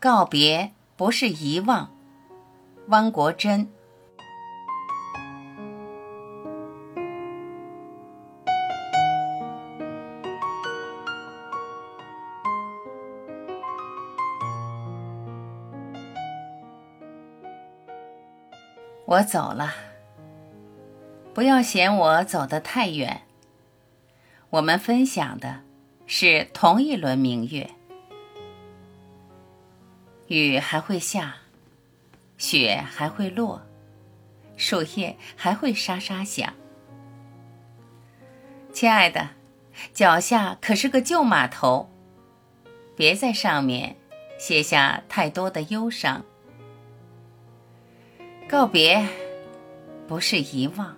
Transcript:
告别不是遗忘。汪国真。我走了，不要嫌我走得太远。我们分享的是同一轮明月。雨还会下，雪还会落，树叶还会沙沙响。亲爱的，脚下可是个旧码头，别在上面写下太多的忧伤。告别，不是遗忘。